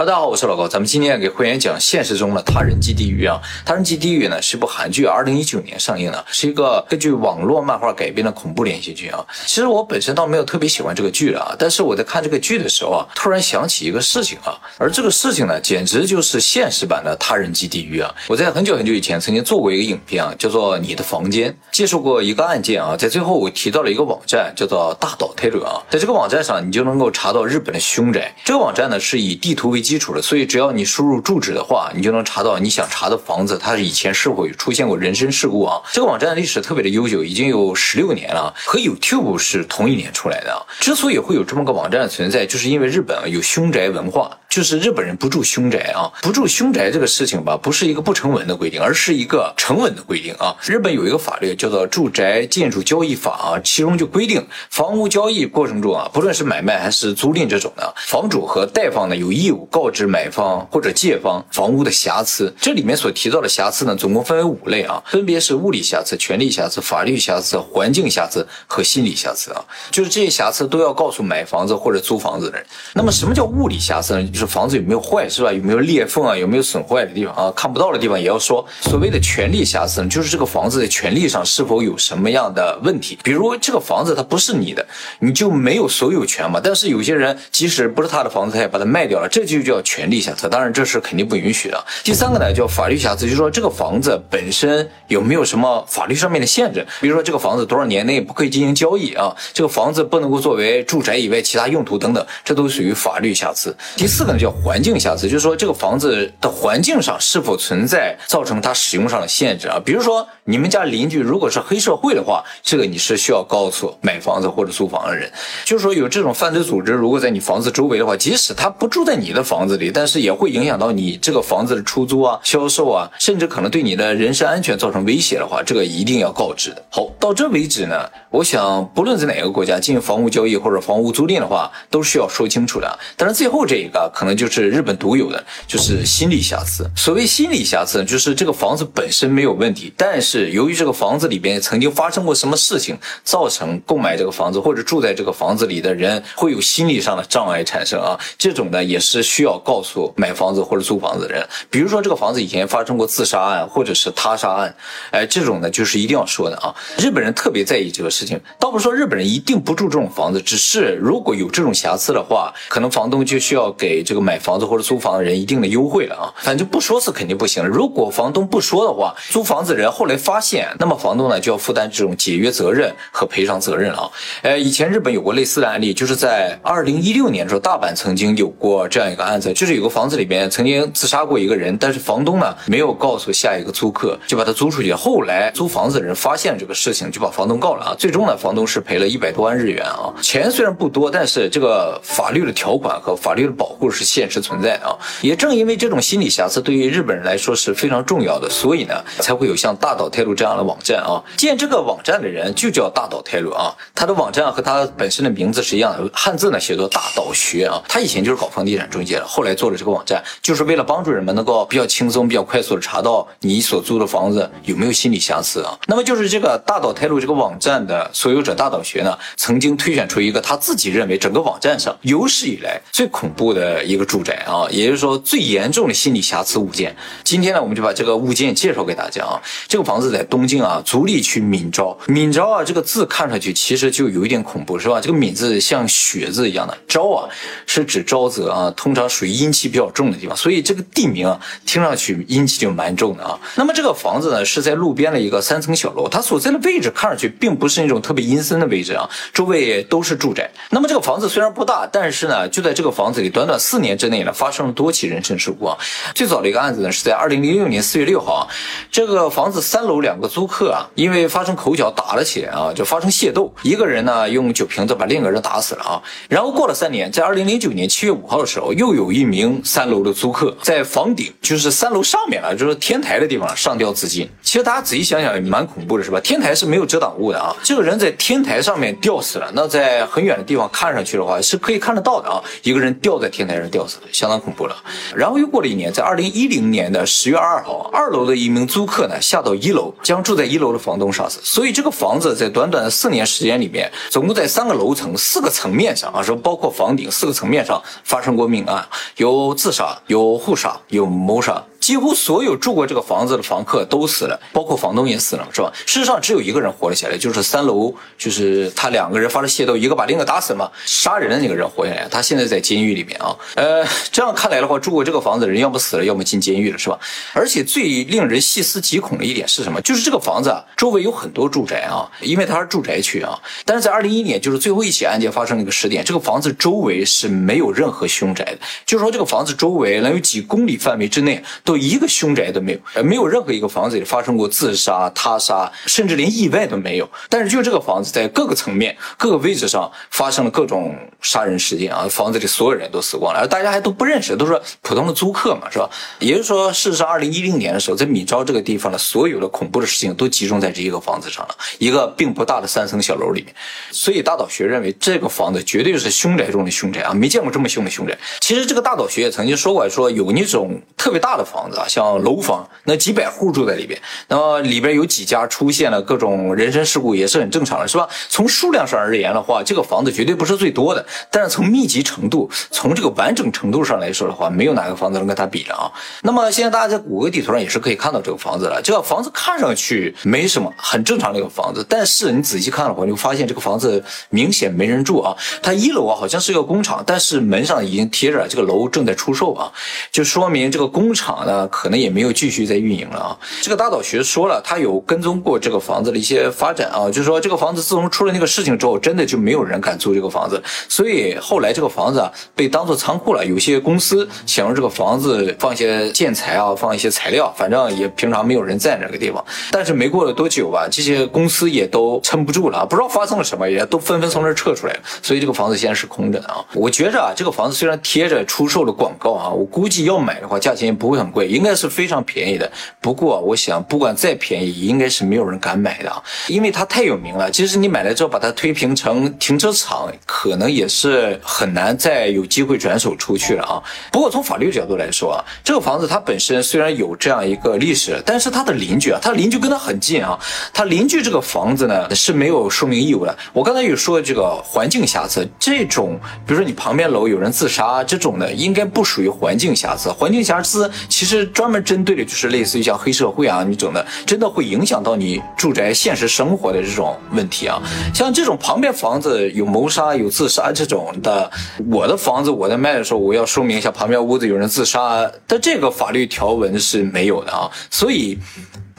大家好，我是老高，咱们今天给会员讲现实中的他人即地狱啊。他人即地狱呢是部韩剧，二零一九年上映的，是一个根据网络漫画改编的恐怖连续剧啊。其实我本身倒没有特别喜欢这个剧啊，但是我在看这个剧的时候啊，突然想起一个事情啊，而这个事情呢，简直就是现实版的他人即地狱啊。我在很久很久以前曾经做过一个影片啊，叫做《你的房间》，介绍过一个案件啊，在最后我提到了一个网站，叫做大岛泰伦啊，在这个网站上你就能够查到日本的凶宅。这个网站呢是以地图为基基础的，所以只要你输入住址的话，你就能查到你想查的房子，它以前是否出现过人身事故啊？这个网站的历史特别的悠久，已经有十六年了，和 YouTube 是同一年出来的。之所以会有这么个网站存在，就是因为日本有凶宅文化，就是日本人不住凶宅啊，不住凶宅这个事情吧，不是一个不成文的规定，而是一个成文的规定啊。日本有一个法律叫做《住宅建筑交易法》啊，其中就规定，房屋交易过程中啊，不论是买卖还是租赁这种的，房主和贷方呢有义务告知买方或者借方房屋的瑕疵。这里面所提到的瑕疵呢，总共分为五类啊，分别是物理瑕疵、权利瑕疵、法律瑕疵、环境瑕疵和心理瑕疵啊。就是这些瑕疵都要告诉买房子或者租房子的人。那么什么叫物理瑕疵呢？是房子有没有坏是吧？有没有裂缝啊？有没有损坏的地方啊？看不到的地方也要说。所谓的权利瑕疵呢，就是这个房子的权利上是否有什么样的问题？比如这个房子它不是你的，你就没有所有权嘛。但是有些人即使不是他的房子，他也把它卖掉了，这就叫权利瑕疵。当然这是肯定不允许的。第三个呢叫法律瑕疵，就是说这个房子本身有没有什么法律上面的限制？比如说这个房子多少年内不可以进行交易啊？这个房子不能够作为住宅以外其他用途等等，这都属于法律瑕疵。第四个呢叫环境瑕疵，就是说这个房子的环境上是否存在造成它使用上的限制啊？比如说你们家邻居如果是黑社会的话，这个你是需要告诉买房子或者租房的人，就是说有这种犯罪组织如果在你房子周围的话，即使他不住在你的房子里，但是也会影响到你这个房子的出租啊、销售啊，甚至可能对你的人身安全造成威胁的话，这个一定要告知的。好，到这为止呢，我想不论在哪个国家进行房屋交易或者房屋租赁的话，都是要说清楚的。但是最后这一个可能就是日本独有的，就是心理瑕疵。所谓心理瑕疵，就是这个房子本身没有问题，但是由于这个房子里边曾经发生过什么事情，造成购买这个房子或者住在这个房子里的人会有心理上的障碍产生啊。这种呢也是需要告诉买房子或者租房子的人。比如说这个房子以前发生过自杀案或者是他杀案，哎，这种呢就是一定要说的啊。日本人特别在意这个事情，倒不是说日本人一定不住这种房子，只是如果有这种瑕疵的话，可能房东就需要给这个买房子或者租房的人一定的优惠了啊。反正不说是肯定不行。如果房东不说的话，租房子人后来发现，那么房东呢就要负担这种解约责任和赔偿责任了啊。呃，以前日本有过类似的案例，就是在二零一六年的时候，大阪曾经有过这样一个案子，就是有个房子里边曾经自杀过一个人，但是房东呢没有告诉下一个租客，就把他租出去。后来租房子的人发现这个事情，就把房东告了啊。最终呢，房东是赔了一百多万日元啊。钱虽然不多，但是这个法律的条款和法律的保护是是现实存在的啊。也正因为这种心理瑕疵对于日本人来说是非常重要的，所以呢才会有像大岛泰路这样的网站啊。建这个网站的人就叫大岛泰路啊，他的网站和他本身的名字是一样的，汉字呢写作大岛学啊。他以前就是搞房地产中介的，后来做了这个网站，就是为了帮助人们能够比较轻松、比较快速的查到你所租的房子有没有心理瑕疵啊。那么就是这个大岛泰路这个网站的所有者大岛学呢，曾经推选出一个他自己认为整个网站上有史以来最恐怖的一个住宅啊，也就是说最严重的心理瑕疵物件。今天呢，我们就把这个物件介绍给大家啊。这个房子在东京啊，足利区敏昭。敏昭啊，这个字看上去其实就有一点恐怖，是吧？这个敏字像雪字一样的，昭啊是指沼泽啊，通常属于阴气比较重的地方，所以这个地名啊，听上去阴气就蛮重的啊。那么这个房子呢，是在路边的一个三层小楼，它所在的位置看上去并不是那种特别阴森的位置啊，周围都是住宅。那么这个房子虽然不大，但是呢，就在这个房子里，短短四年之内呢，发生了多起人身事故啊。最早的一个案子呢，是在二零零六年四月六号啊，这个房子三楼两个租客啊，因为发生口角打了起来啊，就发生械斗，一个人呢用酒瓶子把另一个人打死了啊。然后过了三年，在二零零九年七月五号的时候，又有一名三楼的租客在房顶，就是三楼上面了，就是天台的地方上吊自尽。其实大家仔细想想也蛮恐怖的，是吧？天台是没有遮挡物的啊，这个人在天台上面吊死了。那在很远的地方看上去的话，是可以看得到的啊，一个人吊在天台上吊死的，相当恐怖了。然后又过了一年，在二零一零年的十月二号，二楼的一名租客呢下到一楼，将住在一楼的房东杀死。所以这个房子在短短的四年时间里面，总共在三个楼层、四个层面上啊，说包括房顶四个层面上发生过命案，有自杀，有互杀，有谋杀。几乎所有住过这个房子的房客都死了，包括房东也死了，是吧？事实上，只有一个人活了下来，就是三楼，就是他两个人发生械斗，一个把另一个打死了嘛，杀人的那个人活下来，他现在在监狱里面啊。呃，这样看来的话，住过这个房子的人要么死了，要么进监狱了，是吧？而且最令人细思极恐的一点是什么？就是这个房子啊，周围有很多住宅啊，因为它是住宅区啊。但是在二零一一年，就是最后一起案件发生那个时点，这个房子周围是没有任何凶宅的，就是说这个房子周围能有几公里范围之内。都一个凶宅都没有，呃，没有任何一个房子里发生过自杀、他杀，甚至连意外都没有。但是就这个房子，在各个层面、各个位置上发生了各种杀人事件啊，房子里所有人都死光了，而大家还都不认识，都是普通的租客嘛，是吧？也就是说，事实上，二零一零年的时候，在米昭这个地方的所有的恐怖的事情都集中在这一个房子上了，一个并不大的三层小楼里面。所以大岛学认为，这个房子绝对是凶宅中的凶宅啊，没见过这么凶的凶宅。其实这个大岛学也曾经说过，说有那种特别大的房。房子啊，像楼房，那几百户住在里边，那么里边有几家出现了各种人身事故，也是很正常的，是吧？从数量上而言的话，这个房子绝对不是最多的，但是从密集程度，从这个完整程度上来说的话，没有哪个房子能跟它比了啊。那么现在大家在谷歌地图上也是可以看到这个房子了，这个房子看上去没什么，很正常的一个房子，但是你仔细看的话，你会发现这个房子明显没人住啊。它一楼啊好像是一个工厂，但是门上已经贴着这个楼正在出售啊，就说明这个工厂。呃可能也没有继续在运营了啊。这个大岛学说了，他有跟踪过这个房子的一些发展啊，就是说这个房子自从出了那个事情之后，真的就没有人敢租这个房子，所以后来这个房子啊被当做仓库了。有些公司想用这个房子放一些建材啊，放一些材料，反正也平常没有人在那个地方。但是没过了多久吧，这些公司也都撑不住了，不知道发生了什么，也都纷纷从那撤出来了。所以这个房子现在是空着的啊。我觉着啊，这个房子虽然贴着出售的广告啊，我估计要买的话，价钱也不会很贵。应该是非常便宜的，不过我想，不管再便宜，应该是没有人敢买的啊，因为它太有名了。即使你买了之后把它推平成停车场，可能也是很难再有机会转手出去了啊。不过从法律角度来说啊，这个房子它本身虽然有这样一个历史，但是它的邻居啊，它邻居跟它很近啊，它邻居这个房子呢是没有说明义务的。我刚才有说这个环境瑕疵，这种比如说你旁边楼有人自杀这种的，应该不属于环境瑕疵。环境瑕疵其实。是专门针对的就是类似于像黑社会啊，那种的真的会影响到你住宅现实生活的这种问题啊。像这种旁边房子有谋杀、有自杀这种的，我的房子我在卖的时候，我要说明一下旁边屋子有人自杀，但这个法律条文是没有的啊，所以。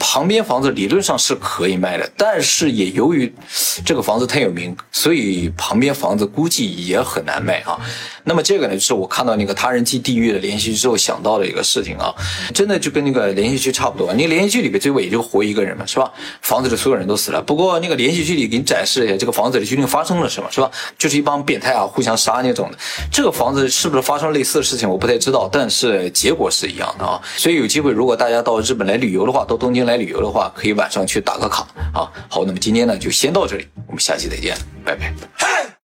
旁边房子理论上是可以卖的，但是也由于这个房子太有名，所以旁边房子估计也很难卖啊。那么这个呢，就是我看到那个他人即地狱的连续剧之后想到的一个事情啊，真的就跟那个连续剧差不多。那个连续剧里边最后也就活一个人嘛，是吧？房子里所有人都死了。不过那个连续剧里给你展示一下这个房子里究竟发生了什么，是吧？就是一帮变态啊，互相杀那种的。这个房子是不是发生类似的事情，我不太知道，但是结果是一样的啊。所以有机会，如果大家到日本来旅游的话，到东京来。来旅游的话，可以晚上去打个卡啊。好，那么今天呢就先到这里，我们下期再见，拜拜。